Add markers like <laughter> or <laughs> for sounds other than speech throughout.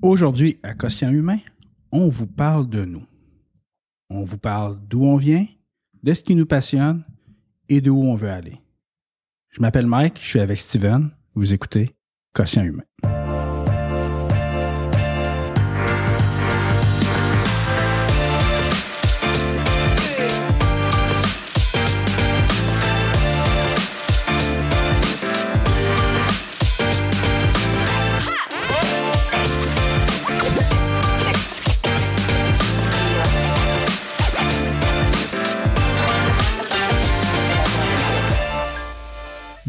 Aujourd'hui, à Quotient Humain, on vous parle de nous. On vous parle d'où on vient, de ce qui nous passionne et de où on veut aller. Je m'appelle Mike, je suis avec Steven. Vous écoutez Quotient Humain.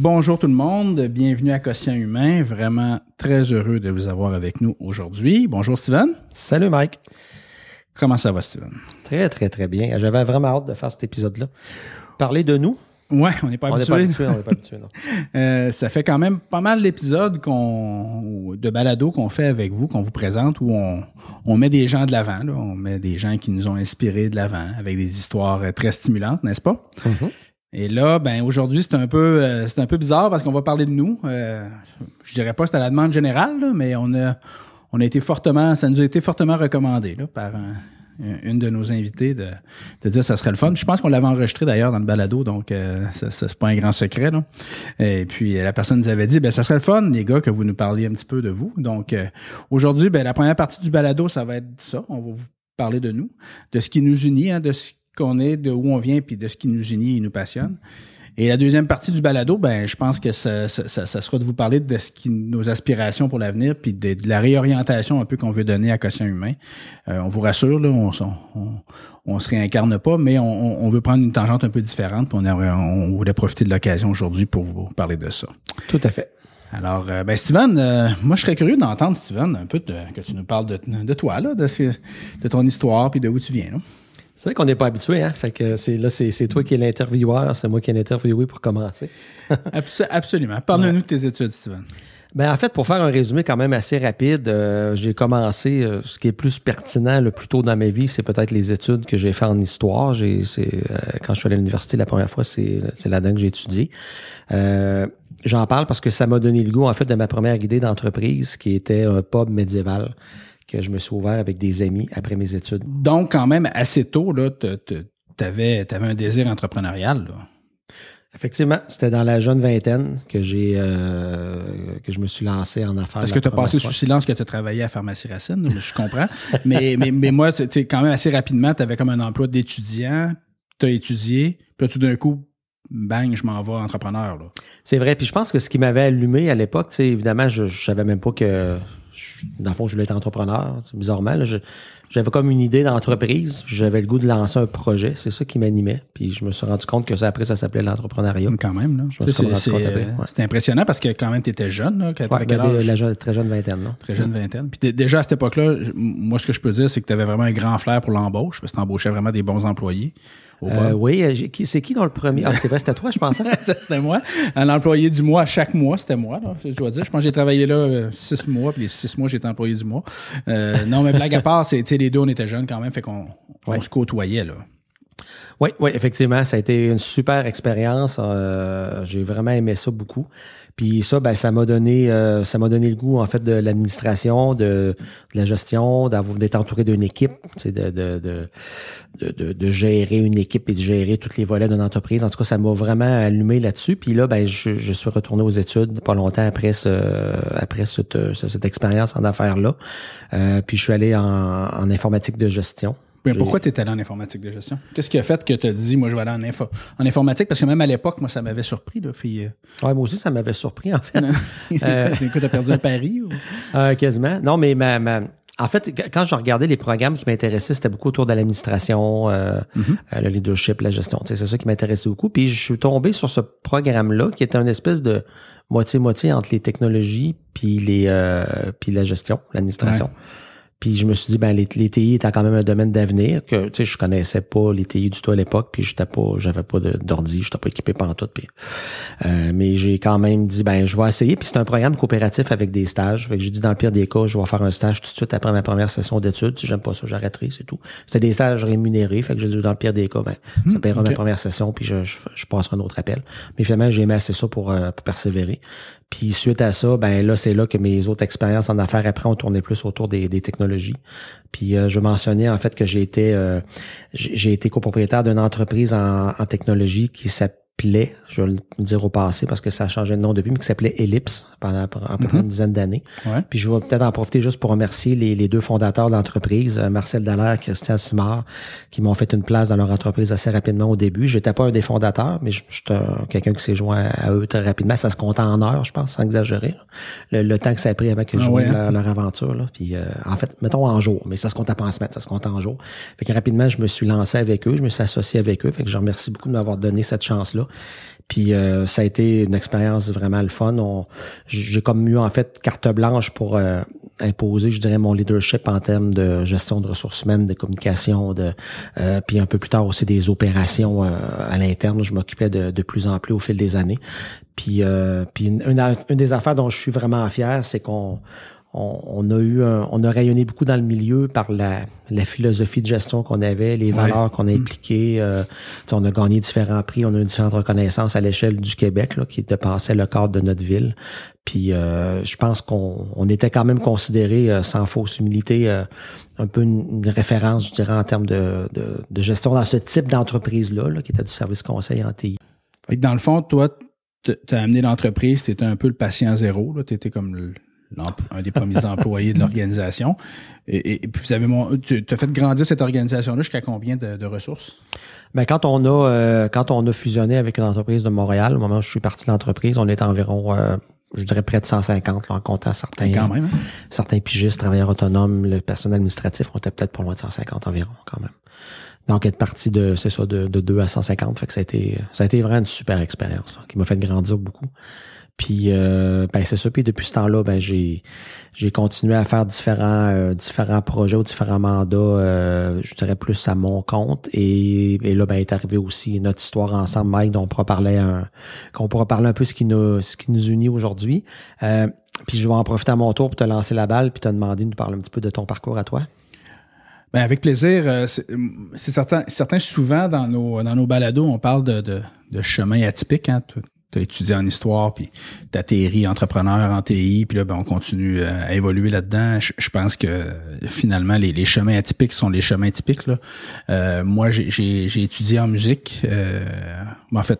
Bonjour tout le monde, bienvenue à Quotient Humain. Vraiment très heureux de vous avoir avec nous aujourd'hui. Bonjour Steven. Salut Mike. Comment ça va Steven? Très très très bien. J'avais vraiment hâte de faire cet épisode-là. Parler de nous? Ouais, on n'est pas habitué. On n'est pas habitué, on n'est pas habitué, non. <laughs> euh, ça fait quand même pas mal d'épisodes qu'on, de balado qu'on fait avec vous, qu'on vous présente, où on, on met des gens de l'avant. On met des gens qui nous ont inspirés de l'avant, avec des histoires très stimulantes, n'est-ce pas? Mm-hmm. Et là, ben aujourd'hui, c'est un peu euh, c'est un peu bizarre parce qu'on va parler de nous. Euh, je dirais pas que c'est à la demande générale, là, mais on a on a été fortement, ça nous a été fortement recommandé là, par un, une de nos invités de, de dire que ça serait le fun. Je pense qu'on l'avait enregistré d'ailleurs dans le balado, donc euh, ça, c'est pas un grand secret. Là. Et puis la personne nous avait dit, ben ça serait le fun, les gars, que vous nous parliez un petit peu de vous. Donc euh, aujourd'hui, ben la première partie du balado, ça va être ça. On va vous parler de nous, de ce qui nous unit, hein, de ce qu'on est, de où on vient, puis de ce qui nous unit et nous passionne. Et la deuxième partie du balado, ben, je pense que ça, ça, ça, sera de vous parler de ce qui, nos aspirations pour l'avenir, puis de, de, la réorientation un peu qu'on veut donner à Quotient Humain. Euh, on vous rassure, là, on, on, on, se réincarne pas, mais on, on, veut prendre une tangente un peu différente, puis on, on voulait profiter de l'occasion aujourd'hui pour vous parler de ça. Tout à fait. Alors, euh, ben Steven, euh, moi je serais curieux d'entendre, Steven, un peu de, que tu nous parles de, de toi, là, de, de ton histoire, puis de où tu viens. Là. C'est vrai qu'on n'est pas habitué, hein? Fait que c'est là, c'est, toi qui es l'intervieweur, c'est moi qui ai l'interviewé pour commencer. <laughs> absolument. Parle-nous de tes études, Steven. Ben en fait, pour faire un résumé quand même assez rapide, euh, j'ai commencé euh, ce qui est plus pertinent le plus tôt dans ma vie, c'est peut-être les études que j'ai fait en histoire. J'ai, c'est, euh, quand je suis allé à l'université la première fois, c'est, c'est là-dedans que j'ai étudié. j'en parle parce que ça m'a donné le goût en fait de ma première idée d'entreprise, qui était un pub médiéval que je me suis ouvert avec des amis après mes études. Donc, quand même, assez tôt, là, tu avais, un désir entrepreneurial. Là. Effectivement, c'était dans la jeune vingtaine que j'ai euh, que je me suis lancé en affaires. Est-ce que tu as passé sous silence que tu as travaillé à Pharmacie Racine? Je comprends. mais, mais, mais moi, quand même assez rapidement, tu avais comme un emploi d'étudiant, tu as étudié, puis là, tout d'un coup, bang, je m'en vais entrepreneur. C'est vrai. Puis je pense que ce qui m'avait allumé à l'époque, évidemment, je, je savais même pas que dans le fond, je voulais être entrepreneur. Bizarrement, j'avais comme une idée d'entreprise. J'avais le goût de lancer un projet. C'est ça qui m'animait. Puis je me suis rendu compte que ça, après, ça s'appelait l'entrepreneuriat. Quand même, là. C'est impressionnant parce que quand même, tu étais jeune. Là, ben, la très jeune vingtaine. Non? Très jeune vingtaine. Puis déjà, à cette époque-là, moi, ce que je peux dire, c'est que tu avais vraiment un grand flair pour l'embauche parce que tu embauchais vraiment des bons employés. Euh, oui, euh, c'est qui dans le premier? Ah, c'est vrai, c'était toi, je pensais. <laughs> c'était moi. Un employé du mois, chaque mois, c'était moi. Là, je dois dire. Je pense que j'ai travaillé là euh, six mois, puis les six mois, j'étais employé du mois. Euh, non, mais blague à part, c'est, les deux, on était jeunes quand même, fait qu'on on se côtoyait, là. Oui, oui, effectivement, ça a été une super expérience. Euh, j'ai vraiment aimé ça beaucoup. Puis ça, ben, ça m'a donné, euh, ça m'a donné le goût en fait de l'administration, de, de, la gestion, d'être entouré d'une équipe, de, de, de, de, gérer une équipe et de gérer tous les volets d'une entreprise. En tout cas, ça m'a vraiment allumé là-dessus. Puis là, ben, je, je, suis retourné aux études pas longtemps après ce, après cette, cette expérience en affaires là. Euh, puis je suis allé en, en informatique de gestion. Mais pourquoi tu étais allé en informatique de gestion? Qu'est-ce qui a fait que tu as dit, moi, je vais aller en, info, en informatique? Parce que même à l'époque, moi, ça m'avait surpris. Là, puis, euh... ouais, moi aussi, ça m'avait surpris, en fait. <laughs> euh... <laughs> tu as perdu un pari? Ou... <laughs> Euh, quasiment. Non, mais ma, ma, en fait, quand je regardais les programmes qui m'intéressaient, c'était beaucoup autour de l'administration, euh, mm-hmm. le leadership, la gestion. C'est ça qui m'intéressait beaucoup. Puis je suis tombé sur ce programme-là qui était une espèce de moitié-moitié entre les technologies puis les euh, puis la gestion, l'administration. Puis je me suis dit, ben les, les TI quand même un domaine d'avenir, que tu sais, je connaissais pas les TI du tout à l'époque, puis j'étais pas, j'avais pas d'ordi, j'étais pas équipé pendant tout. Puis, euh, mais j'ai quand même dit, ben je vais essayer. Puis c'est un programme coopératif avec des stages. Fait que j'ai dit, dans le pire des cas, je vais faire un stage tout de suite après ma première session d'études. Si j'aime pas ça, j'arrêterai, c'est tout. C'était des stages rémunérés. Fait que j'ai dit, dans le pire des cas, ben ça hmm, paiera ma première session, puis je, je, passerai un autre appel. Mais finalement, j'ai aimé assez ça pour, euh, pour persévérer. Puis suite à ça, ben là, c'est là que mes autres expériences en affaires après ont tourné plus autour des, technologies. Puis euh, je mentionnais en fait que j'ai été euh, j'ai été copropriétaire d'une entreprise en, en technologie qui s'appelle je vais le dire au passé parce que ça a changé de nom depuis, mais qui s'appelait Ellipse pendant à peu près une mhm. dizaine d'années. Puis je vais peut-être en profiter juste pour remercier les, deux fondateurs de l'entreprise, euh, Marcel Dallaire et Christian Simard, qui m'ont fait une place dans leur entreprise assez rapidement au début. J'étais pas un des fondateurs, mais j'étais quelqu'un qui s'est joint à eux très rapidement. Ça se compte en heures, je pense, sans exagérer. Le, temps que ça a pris avant que je ah hein? leur, aventure. Là. Puis euh, en fait, mettons en jour, mais ça se compte à pas en semaine, ça se compte en jour. Fait que rapidement, je me suis lancé avec eux, je me suis associé avec eux. Fait que je remercie beaucoup de m'avoir donné cette chance-là. Puis euh, ça a été une expérience vraiment le fun. J'ai comme eu en fait carte blanche pour euh, imposer, je dirais, mon leadership en termes de gestion de ressources humaines, de communication, de euh, puis un peu plus tard aussi des opérations à l'interne. Je m'occupais de, de plus en plus au fil des années. Puis, puis une, une, des affaires dont je suis vraiment fier, c'est qu'on on, a eu on a rayonné beaucoup dans le milieu par la, la philosophie de gestion qu'on avait, les valeurs qu'on a mm. impliquées. Euh, on a gagné différents prix, on a eu différentes reconnaissances à l'échelle du Québec là, qui dépassaient le cadre de notre ville. Puis euh, je pense qu'on on était quand même considéré, euh, sans fausse humilité, un peu une, référence, je dirais, en termes de, de, gestion dans ce type d'entreprise-là, là, qui était du service conseil en TI. Dans le fond, toi, tu as amené l'entreprise, tu étais un peu le patient zéro, tu étais comme le, un des premiers <laughs> employés de l'organisation. Et, puis vous avez tu as fait grandir cette organisation-là jusqu'à combien de, ressources? Ben quand on a euh, quand on a fusionné avec une entreprise de Montréal, au moment où je suis parti de l'entreprise, on était environ euh, je dirais près de 150 là, en comptant certains quand même, hein? certains pigistes, travailleurs autonomes, le personnel administratif, on était peut-être pour loin de 150 environ quand même. Donc être parti de c'est ça de, de 2 à 150, fait que ça a été ça a été vraiment une super expérience qui m'a fait grandir beaucoup. Puis euh, ben c'est ça. Puis depuis ce temps-là, ben j'ai j'ai continué à faire différents euh, différents projets ou différents mandats, euh, je dirais plus à mon compte. Et, et, là, ben est arrivé aussi notre histoire ensemble, Mike, dont on pourra parler un qu'on pourra parler un peu ce qui nous ce qui nous unit aujourd'hui. puis je vais en profiter à mon tour pour te lancer la balle puis te demander de nous parler un petit peu de ton parcours à toi. Ben avec plaisir. C'est certain, certain, souvent dans nos dans nos balados, on parle de, de, de chemin atypique. Hein, tu as étudié en histoire, puis atterri entrepreneur en TI, puis là, ben, on continue à évoluer là-dedans. Je, pense que finalement, les, les, chemins atypiques sont les chemins typiques. Là. Euh, moi, j'ai étudié en musique. Euh, en fait,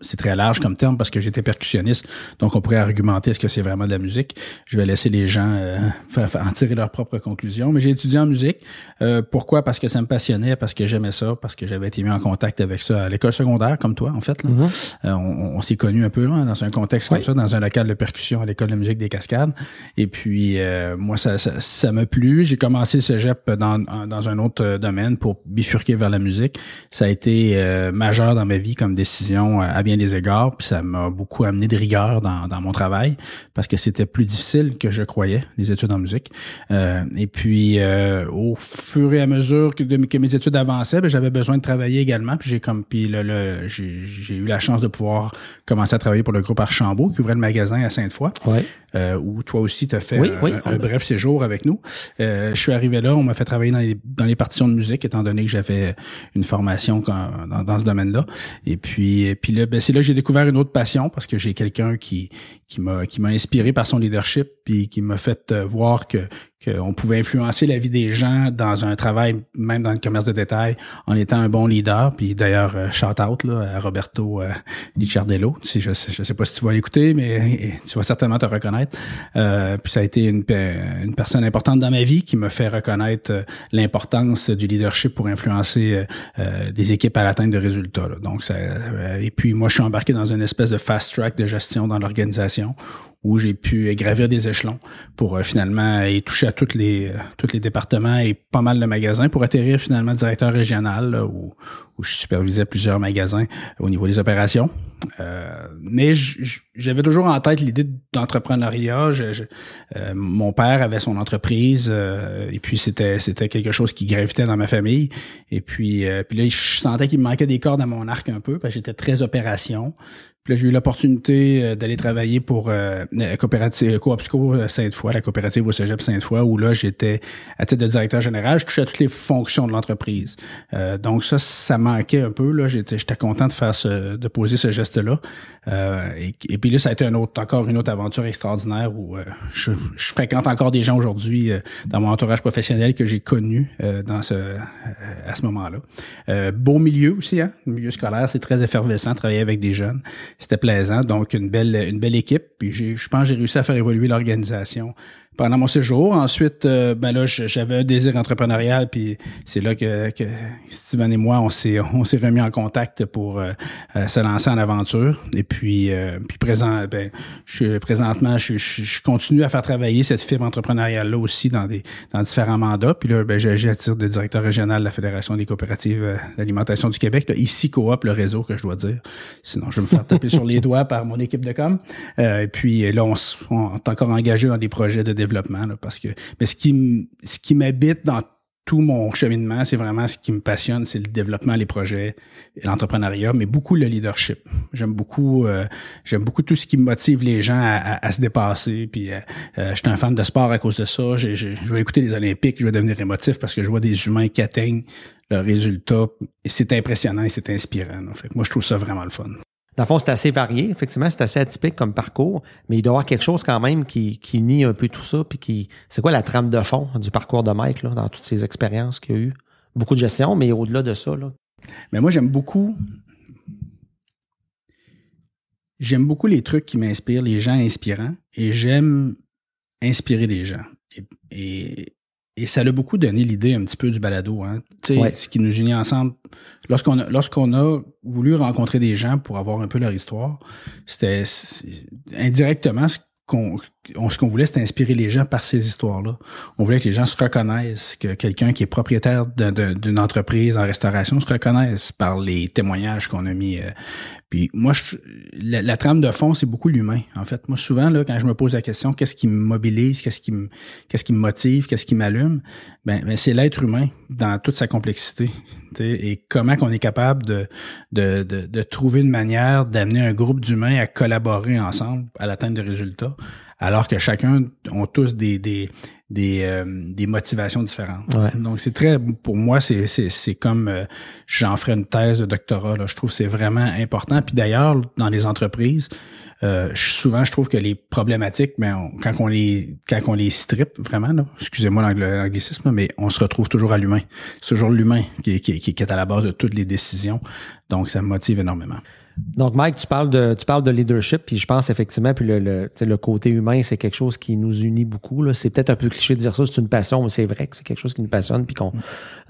c'est très large comme terme parce que j'étais percussionniste, donc on pourrait argumenter est-ce que c'est vraiment de la musique. Je vais laisser les gens euh, en tirer leurs propres conclusions. Mais j'ai étudié en musique. Euh, pourquoi? Parce que ça me passionnait, parce que j'aimais ça, parce que j'avais été mis en contact avec ça à l'école secondaire, comme toi, en fait. Là. Mm-hmm. Euh, on, s'est connus un peu là, dans un contexte comme ça, dans un local de percussion à l'école de musique des Cascades. Et puis, moi, ça m'a ça, m'a plu. J'ai commencé le cégep dans, dans un autre domaine pour bifurquer vers la musique. Ça a été majeur dans ma vie comme décision euh, à bien des égards, puis ça m'a beaucoup amené de rigueur dans, dans mon travail parce que c'était plus difficile que je croyais les études en musique. Euh, et puis euh, au fur et à mesure que, que mes études avançaient, ben, j'avais besoin de travailler également. Puis j'ai comme puis le, j'ai eu la chance de pouvoir commencer à travailler pour le groupe Archambault qui ouvrait le magasin à Sainte-Foy. Ouais. Euh, où toi aussi tu as fait un, bref séjour avec nous. Euh, je suis arrivé là, on m'a fait travailler dans les, dans les partitions de musique étant donné que j'avais une formation dans, dans ce domaine-là. Et puis, puis là, ben, c'est là que j'ai découvert une autre passion parce que j'ai quelqu'un qui qui m'a qui m'a inspiré par son leadership puis qui m'a fait euh, voir que qu'on pouvait influencer la vie des gens dans un travail, même dans le commerce de détail, en étant un bon leader. Puis d'ailleurs, euh, shout out là, à Roberto euh, Licciardello. Si je, je sais pas si tu vas l'écouter, mais tu vas certainement te reconnaître. Euh, puis ça a été une, une personne importante dans ma vie qui me fait reconnaître euh, l'importance du leadership pour influencer des équipes à l'atteinte de résultats. Donc ça, et puis moi, je suis embarqué dans une espèce de fast track de gestion dans l'organisation où j'ai pu gravir des échelons pour euh, finalement y toucher à tous les euh, tous les départements et pas mal de magasins pour atterrir finalement directeur régional ou, où je supervisais plusieurs magasins au niveau des opérations. mais j'avais toujours en tête l'idée d'entrepreneuriat. mon père avait son entreprise et puis c'était c'était quelque chose qui gravitait dans ma famille. Et puis, puis là, je sentais qu'il me manquait des cordes à mon arc un peu parce que j'étais très opération. Puis là, j'ai eu l'opportunité euh, d'aller travailler pour euh, la coopérative Coopsco euh, Sainte-Foy, la coopérative au Cégep Sainte-Foy, où là, j'étais à titre de directeur général, je touchais à toutes les fonctions de l'entreprise. donc ça, ça manquait un peu. Là, j'étais, j'étais content de faire ce, de poser ce geste-là. et, puis là, ça a été un autre, encore une autre aventure extraordinaire où je, je, fréquente encore des gens aujourd'hui dans mon entourage professionnel que j'ai connu dans ce, à ce moment-là. beau milieu aussi, hein, milieu scolaire, c'est très effervescent, travailler avec des jeunes c'était plaisant. Donc, une belle, une belle équipe. Puis, je pense que j'ai réussi à faire évoluer l'organisation pendant mon séjour. Ensuite, euh, ben là, j'avais un désir entrepreneurial, puis c'est là que, que, Steven et moi, on s'est <laughs> on s'est remis en contact pour euh, euh, se lancer en aventure. Et puis, puis présent, ben, je présentement, je, je, continue à faire travailler cette fibre entrepreneuriale là aussi dans des dans différents mandats. Puis là, ben, j'agis à titre de directeur régional de la Fédération des coopératives d'alimentation du Québec. ici, coop le réseau que je dois dire. Sinon, je vais me faire taper sur les doigts par mon équipe de com. et puis là, on, on est encore engagé dans des projets de développement, parce que mais ce qui ce qui m'habite dans tout mon cheminement, c'est vraiment ce qui me passionne, c'est le développement, les projets, l'entrepreneuriat, mais beaucoup le leadership. J'aime beaucoup, euh, j'aime beaucoup tout ce qui motive les gens à, se dépasser. Puis, euh, euh, je suis un fan de sport à cause de ça. Je, vais écouter les Olympiques, je vais devenir émotif parce que je vois des humains qui atteignent le résultat. C'est impressionnant et c'est inspirant. Moi, je trouve ça vraiment le fun. Dans le fond, c'est assez varié, effectivement, c'est assez atypique comme parcours, mais il doit y avoir quelque chose quand même qui, qui nie un peu tout ça, puis qui. C'est quoi la trame de fond du parcours de Mike là, dans toutes ces expériences qu'il y a eu? Beaucoup de gestion, mais au-delà de ça, là. Mais moi, j'aime beaucoup. J'aime beaucoup les trucs qui m'inspirent, les gens inspirants, et j'aime inspirer des gens. Ça l'a beaucoup donné l'idée un petit peu du balado. Hein. Ce qui nous unit ensemble. Lorsqu'on a, lorsqu'on a voulu rencontrer des gens pour avoir un peu leur histoire, c'était indirectement ce qu'on ce qu'on voulait, c'était inspirer les gens par ces histoires-là. On voulait que les gens se reconnaissent, que quelqu'un qui est propriétaire d'une entreprise en restauration se reconnaisse par les témoignages qu'on a mis. Euh. Puis moi, la, trame de fond, c'est beaucoup l'humain. En fait, moi, souvent, là, quand je me pose la question, qu'est-ce qui me mobilise, qu'est-ce qui me, qu'est-ce qui me motive, qu'est-ce qui m'allume, ben, ben c'est l'être humain dans toute sa complexité. Et comment qu'on est capable de, de, de, de trouver une manière d'amener un groupe d'humains à collaborer ensemble à l'atteinte de résultats alors que chacun ont tous des des des, euh, des motivations différentes. Donc c'est très pour moi c'est c'est c'est comme euh, j'en ferai une thèse de doctorat là, je trouve que c'est vraiment important puis d'ailleurs dans les entreprises euh, souvent je trouve que les problématiques mais quand on les quand on les strip vraiment là, excusez-moi l'anglicisme mais on se retrouve toujours à l'humain. C'est toujours l'humain qui, qui, qui est à la base de toutes les décisions. Donc ça me motive énormément. Donc, Mike, tu parles de, tu parles de leadership, puis je pense effectivement, puis le, le, le côté humain, c'est quelque chose qui nous unit beaucoup. C'est peut-être un peu cliché de dire ça, c'est une passion, mais c'est vrai que c'est quelque chose qui nous passionne, puis qu'on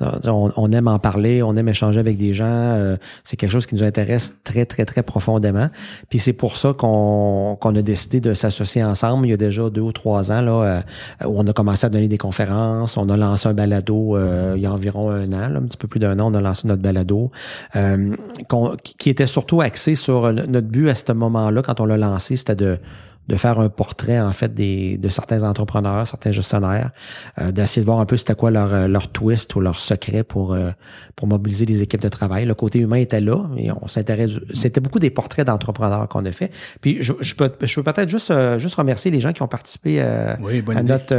euh, on, aime en parler, on aime échanger avec des gens. Euh, c'est quelque chose qui nous intéresse très, très, très profondément. Puis c'est pour ça qu'on qu'on a décidé de s'associer ensemble il y a déjà deux ou trois ans, là, euh, où on a commencé à donner des conférences, on a lancé un balado il y a environ un an, un petit peu plus d'un an, on a lancé notre balado, qui était surtout sur notre but à ce moment-là, quand on l'a lancé, c'était de de faire un portrait en fait des de certains entrepreneurs, certains gestionnaires, euh, d'essayer de voir un peu c'était quoi leur euh, leur twist ou leur secret pour euh, pour mobiliser les équipes de travail. Le côté humain était là et on s'intéresse. C'était beaucoup des portraits d'entrepreneurs qu'on a fait. Puis je, je peux je peux peut-être juste juste remercier les gens qui ont participé à notre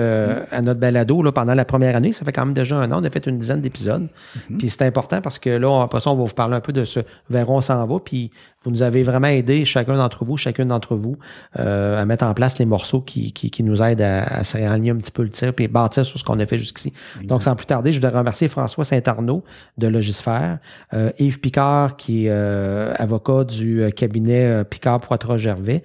à notre balado là, pendant la première année. Ça fait quand même déjà un an. On a fait une dizaine d'épisodes. Mm-hmm. Puis c'est important parce que là après ça on va vous parler un peu de ce vers où on s'en va. Puis vous nous avez vraiment aidé, chacun d'entre vous, chacune d'entre vous, euh, à mettre en place les morceaux qui, qui, qui nous aident à, à se réaligner un petit peu le tir et bâtir sur ce qu'on a fait jusqu'ici. Donc, sans plus tarder, je voudrais remercier François Saint-Arnaud de Logisphère, euh, Yves Picard, qui est euh, avocat du euh, cabinet Picard Poitras Gervais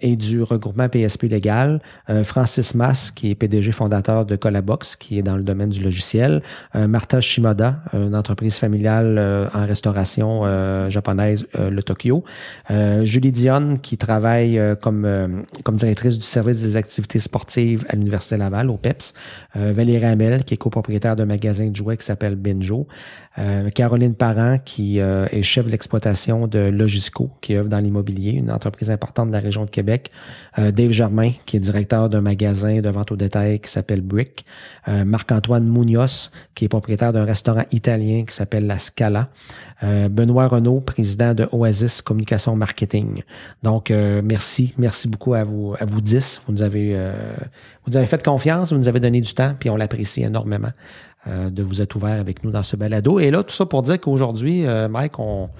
et du regroupement PSP Légal, Francis Mass, qui est PDG fondateur de Colabox, qui est dans le domaine du logiciel, Martha Shimoda, une entreprise familiale en restauration japonaise, le Tokyo. Julie Dionne, qui travaille comme, comme directrice du service des activités sportives à l'Université Laval, au PEPS. Valérie Hamel, qui est copropriétaire d'un magasin de jouets qui s'appelle Benjo. Caroline Parent, qui est chef de l'exploitation de Logisco, qui œuvre dans l'immobilier, une entreprise importante de la région de Québec. Dave Germain, qui est directeur d'un magasin de vente au détail qui s'appelle Brick. Marc-Antoine Munoz, qui est propriétaire d'un restaurant italien qui s'appelle La Scala. Euh, Benoît Renault, président de Communication Marketing. Donc, euh, merci, merci beaucoup à vous, à vous 10. Vous nous avez, euh, vous nous avez fait confiance, vous nous avez donné du temps, puis on l'apprécie énormément de vous être ouvert avec nous dans ce balado. Et là, tout ça pour dire qu'aujourd'hui, Mike, on,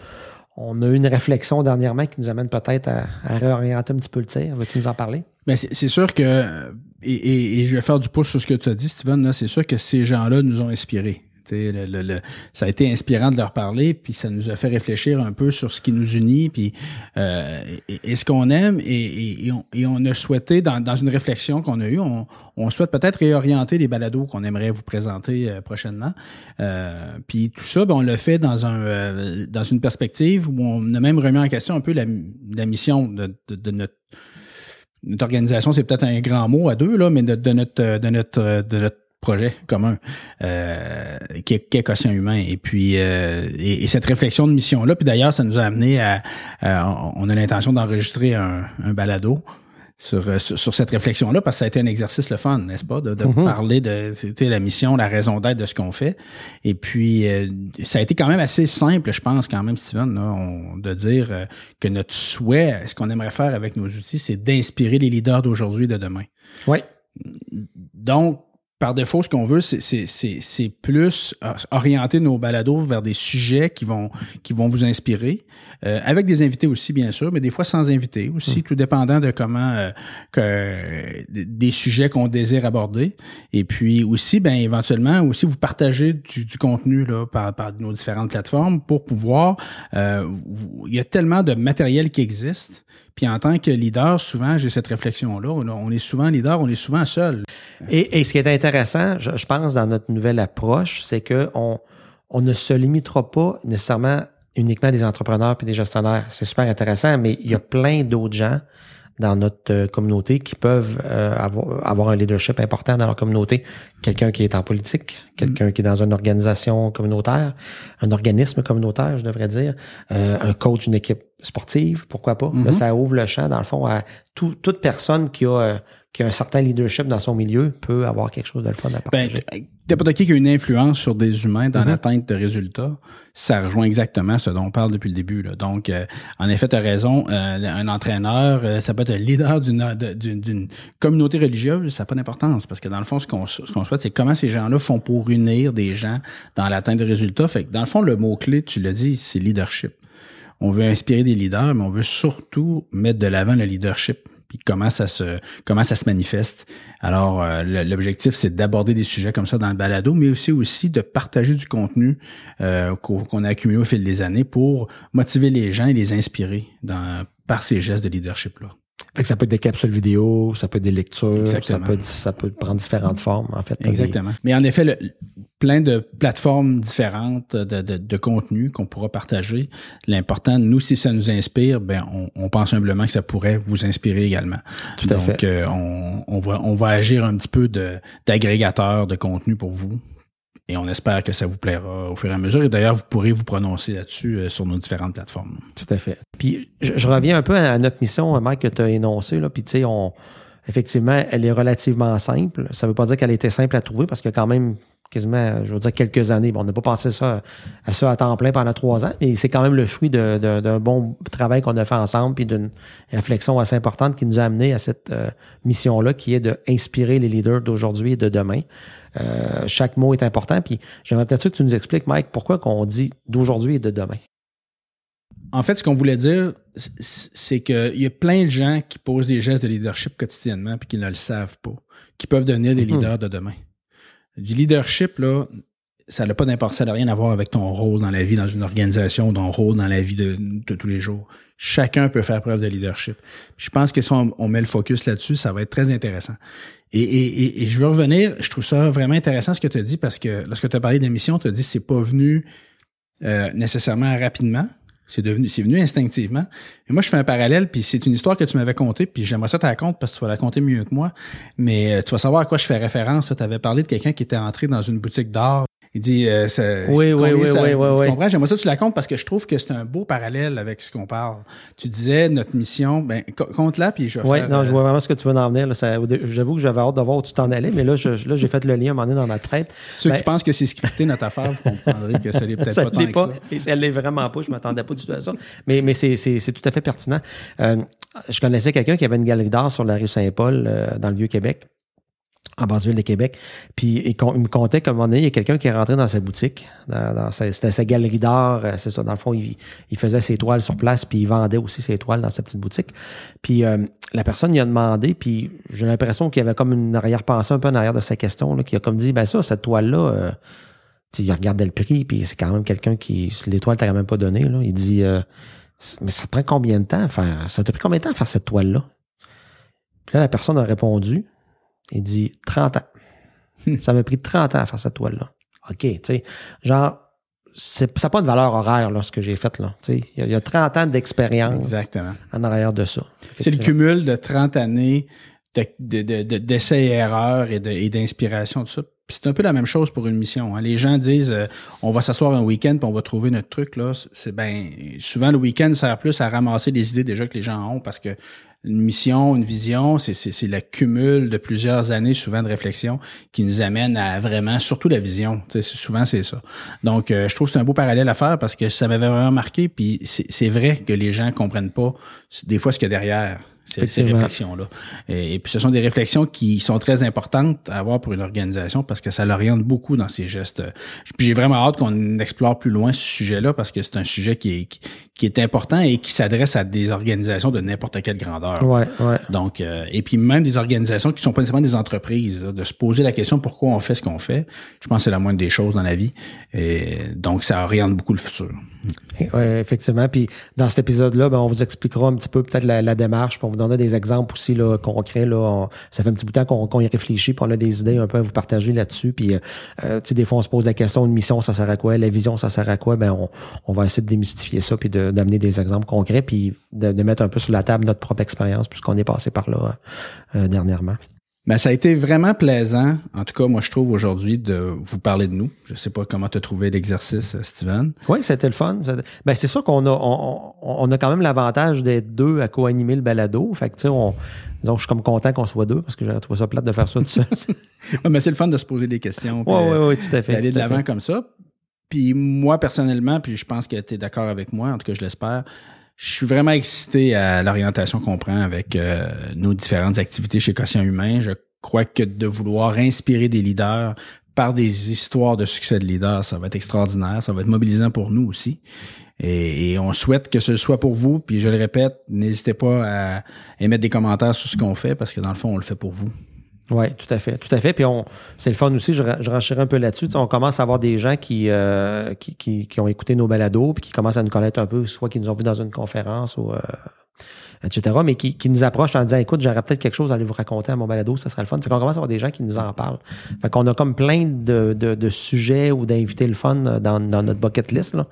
on a eu une réflexion dernièrement qui nous amène peut-être à, réorienter un petit peu le tir. Veux-tu nous en parler? Mais ben, c'est sûr que, et, et, je vais faire du pouce sur ce que tu as dit, Steven, c'est sûr que ces gens-là nous ont inspirés. Le, ça a été inspirant de leur parler, puis ça nous a fait réfléchir un peu sur ce qui nous unit, puis euh, et, ce qu'on aime, et, on, a souhaité, dans, une réflexion qu'on a eue, on, souhaite peut-être réorienter les balados qu'on aimerait vous présenter euh, prochainement. Euh, puis tout ça, ben, on l'a fait dans un dans une perspective où on a même remis en question un peu la, mission de, notre notre organisation, c'est peut-être un grand mot à deux, là, mais de, notre de notre de notre projet commun euh, qui, est, qui quotient humain et puis euh, et, cette réflexion de mission là puis d'ailleurs ça nous a amené à, on a l'intention d'enregistrer un, un balado sur, sur, cette réflexion-là, parce que ça a été un exercice le fun, n'est-ce pas, de, de mm-hmm. parler de c'était la mission, la raison d'être de ce qu'on fait. Et puis, euh, ça a été quand même assez simple, je pense, quand même, Steven, là, on, de dire que notre souhait, ce qu'on aimerait faire avec nos outils, c'est d'inspirer les leaders d'aujourd'hui et de demain. Oui. Donc, par défaut, ce qu'on veut, c'est plus euh, orienter nos balados vers des sujets qui vont qui vont vous inspirer, euh, avec des invités aussi bien sûr, mais des fois sans invités aussi, hmm. tout dépendant de comment euh, que des sujets qu'on désire aborder. Et puis aussi, ben éventuellement aussi vous partagez du, du contenu là par, par nos différentes plateformes pour pouvoir. il y a tellement de matériel qui existe puis en tant que leader, souvent, j'ai cette réflexion-là. On est souvent leader, on est souvent seul. Et, ce qui est intéressant, je, pense, dans notre nouvelle approche, c'est qu'on on ne se limitera pas nécessairement uniquement à des entrepreneurs puis des gestionnaires. C'est super intéressant, mais il y a plein d'autres gens dans notre euh, communauté qui peuvent euh, avoir, avoir, un leadership important dans leur communauté. Quelqu'un qui est en politique, quelqu'un qui est dans une organisation communautaire, un organisme communautaire, je devrais dire, euh, un coach d'une équipe sportive, pourquoi pas. Là, mm-hmm. ça ouvre le champ, dans le fond, à toute personne qui a qui a un certain leadership dans son milieu peut avoir quelque chose de le fun à ben, partager. N'importe qui qui a une influence sur des humains dans mm-hmm. l'atteinte de résultats, ça rejoint exactement ce dont on parle depuis le début. Là. Donc, euh, en effet, tu as raison, euh, un entraîneur, euh, ça peut être un leader d'une communauté religieuse, ça n'a pas d'importance, parce que dans le fond, ce qu'on souhaite, c'est comment ces gens-là font pour unir des gens dans l'atteinte de résultats. Fait que dans le fond, le mot-clé, tu l'as dit, c'est leadership. On veut inspirer des leaders, mais on veut surtout mettre de l'avant le leadership puis comment ça se comment ça se manifeste. Alors euh, l'objectif c'est d'aborder des sujets comme ça dans le balado, mais aussi aussi de partager du contenu euh, qu'on a accumulé au fil des années pour motiver les gens et les inspirer dans par ces gestes de leadership là. Fait que ça peut être des capsules vidéo, ça peut être des lectures, ça peut, ça peut prendre différentes formes, en fait. Exactement. Mais en effet, le, plein de plateformes différentes de, de, de contenu qu'on pourra partager. L'important, nous, si ça nous inspire, ben on, on, pense humblement que ça pourrait vous inspirer également. Tout à fait. Donc, euh, on, on, va, on va agir un petit peu d'agrégateur de, de contenu pour vous. Et on espère que ça vous plaira au fur et à mesure. Et d'ailleurs, vous pourrez vous prononcer là-dessus euh, sur nos différentes plateformes. Tout à fait. Puis, je, reviens un peu à notre mission, Mike, que tu as énoncée. Puis, tu sais, on, effectivement, elle est relativement simple. Ça ne veut pas dire qu'elle était simple à trouver parce qu'il y a quand même quasiment, je veux dire, quelques années. Bon, on n'a pas pensé ça, à ça à temps plein pendant trois ans, mais c'est quand même le fruit d'un bon travail qu'on a fait ensemble, puis d'une réflexion assez importante qui nous a amené à cette euh, mission-là, qui est d'inspirer les leaders d'aujourd'hui et de demain. Euh, chaque mot est important, puis j'aimerais peut-être que tu nous expliques, Mike, pourquoi qu'on dit d'aujourd'hui et de demain? En fait, ce qu'on voulait dire, c'est qu'il y a plein de gens qui posent des gestes de leadership quotidiennement puis qui ne le savent pas, qui peuvent devenir des mm-hmm. leaders de demain du leadership, là, ça n'a pas d'importance, ça n'a rien à voir avec ton rôle dans la vie, dans une organisation, ton rôle dans la vie de, tous les jours. Chacun peut faire preuve de leadership. Je pense que si on, met le focus là-dessus, ça va être très intéressant. Et, je veux revenir, je trouve ça vraiment intéressant ce que tu as dit parce que lorsque tu as parlé d'émission, tu as dit que c'est pas venu euh, nécessairement rapidement. C'est devenu, c'est venu instinctivement. Et moi, je fais un parallèle, puis c'est une histoire que tu m'avais contée, puis j'aimerais ça te raconter parce que tu vas la compter mieux que moi. Mais euh, tu vas savoir à quoi je fais référence. Tu avais parlé de quelqu'un qui était entré dans une boutique d'art il dit, euh, ça, oui, oui, oui, ça, oui, oui, tu comprends? J'aimerais ça que tu la comptes parce que je trouve que c'est un beau parallèle avec ce qu'on parle. Tu disais, notre mission, ben, co- compte-la, puis je vais Oui, faire... non, je euh, vois vraiment ce que tu veux en venir. J'avoue que j'avais hâte de voir où tu t'en allais, mais là, je- là, j'ai fait le lien à un moment donné dans ma tête. Ceux Ben- qui pensent que c'est scripté, notre affaire, vous comprendrez que ça l'est peut-être pas tant l'est que pas. ça. Et ça l'est vraiment pas. Je m'attendais pas du tout à ça. Mais, mais c'est tout à fait pertinent. Euh, je connaissais quelqu'un qui avait une galerie d'art sur la rue Saint-Paul, euh, dans le Vieux-Québec, en basse ville de Québec. Puis il, me contait qu'à un moment donné, il y a quelqu'un qui est rentré dans sa boutique. Dans, sa, c'était sa galerie d'art. euh, C'est ça. Dans le fond, il, faisait ses toiles sur place, puis il vendait aussi ses toiles dans sa petite boutique. Puis euh, la personne lui a demandé, puis j'ai l'impression qu'il y avait comme une arrière-pensée un peu en arrière de sa question, qui a comme dit, ben ça, cette toile-là... euh, il regardait le prix, puis c'est quand même quelqu'un qui, l'étoile t'a quand même pas donné. Il dit, mais ça te prend combien de temps à faire, ça t'a pris combien de temps à faire cette toile-là? Puis là, la personne a répondu, il dit, 30 ans. ça m'a pris 30 ans à faire cette toile-là. OK, tu sais, genre, c'est, ça n'a pas de valeur horaire, là, ce que j'ai fait, là. Tu sais, il y, a- il y a 30 ans d'expérience Exactement. en arrière de ça. C'est le cumul de 30 années de- de- de- de- d'essais et erreurs et de- d'inspiration, tout ça. C'est un peu la même chose pour une mission. hein. Les gens disent, euh, on va s'asseoir un week-end puis on va trouver notre truc là. C'est ben souvent le week-end sert plus à ramasser les idées déjà que les gens ont parce que une mission, une vision, c'est c'est c'est le cumul de plusieurs années souvent de réflexion qui nous amène à vraiment surtout la vision. Souvent c'est ça. Donc euh, je trouve que c'est un beau parallèle à faire parce que ça m'avait vraiment marqué. Puis c'est c'est vrai que les gens comprennent pas des fois ce qu'il y a derrière ces, réflexions-là. Et, et puis ce sont des réflexions qui sont très importantes à avoir pour une organisation parce que ça l'oriente beaucoup dans ses gestes. Puis j'ai vraiment hâte qu'on explore plus loin ce sujet-là parce que c'est un sujet qui est, qui, qui est important et qui s'adresse à des organisations de n'importe quelle grandeur. Ouais, ouais. Donc, euh, et puis même des organisations qui sont pas nécessairement des entreprises, là, de se poser la question pourquoi on fait ce qu'on fait? Je pense que c'est la moindre des choses dans la vie. Et donc, ça oriente beaucoup le futur. Oui, effectivement. Puis dans cet épisode-là, ben, on vous expliquera un petit peu peut-être la, la démarche, puis on vous donnera des exemples aussi là, concrets. Là, On- ça fait un petit bout de temps qu'on y réfléchit, puis on a des idées un peu à vous partager là-dessus. Puis euh, euh, tu des fois, on se pose la question, une mission, ça sert à quoi? La vision, ça sert à quoi? Ben, on, on va essayer de démystifier ça, puis d'amener des exemples concrets, puis de, de mettre un peu sur la table notre propre expérience, puisqu'on est passé par là euh, dernièrement. Ben, ça a été vraiment plaisant, en tout cas, moi, je trouve aujourd'hui, de vous parler de nous. Je sais pas comment tu as trouvé l'exercice, euh, Steven. Oui, c'était le fun. Ben, c'est sûr qu'on a, on, a quand même l'avantage d'être deux à co-animer le balado. Fait que, tu sais, on, disons, je suis comme content qu'on soit deux parce que j'aurais trouvé ça plate de faire ça tout seul. <laughs> <laughs> Ouais, mais c'est le fun de se poser des questions. Oui, euh, oui, oui, tout à fait. d'aller de l'avant comme ça. Puis moi, personnellement, puis je pense que tu es d'accord avec moi, en tout cas, je l'espère, je suis vraiment excité à l'orientation qu'on prend avec euh, nos différentes activités chez Quotient Humain. Je crois que de vouloir inspirer des leaders par des histoires de succès de leaders, ça va être extraordinaire, ça va être mobilisant pour nous aussi. Et, et on souhaite que ce soit pour vous. Puis je le répète, n'hésitez pas à émettre des commentaires sur ce qu'on fait parce que dans le fond, on le fait pour vous. Oui, tout à fait. Tout à fait. Puis on, c'est le fun aussi, je, je un peu là-dessus. On commence à avoir des gens qui, euh, qui, ont écouté nos balados, puis qui commencent à nous connaître un peu, soit qui nous ont vus dans une conférence euh, etc., mais qui, nous approchent en disant écoute, j'aurais peut-être quelque chose à vous raconter à mon balado, ça serait le fun. Fait qu'on commence à avoir des gens qui nous en parlent. Fait qu'on a comme plein de, de, sujets ou d'invités le fun dans, dans notre bucket list. Là.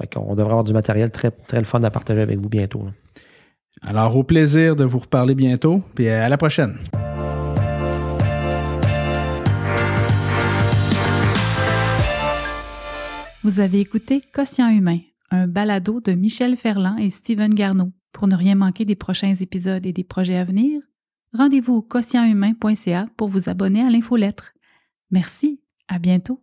Fait qu'on devrait avoir du matériel très, très le fun à partager avec vous bientôt. Alors, au plaisir de vous reparler bientôt, puis à la prochaine. Vous avez écouté Quotient Humain, un balado de Michel Ferland et Steven Garneau. Pour ne rien manquer des prochains épisodes et des projets à venir, rendez-vous au quotienthumain.ca pour vous abonner à l'infolettre. Merci, à bientôt.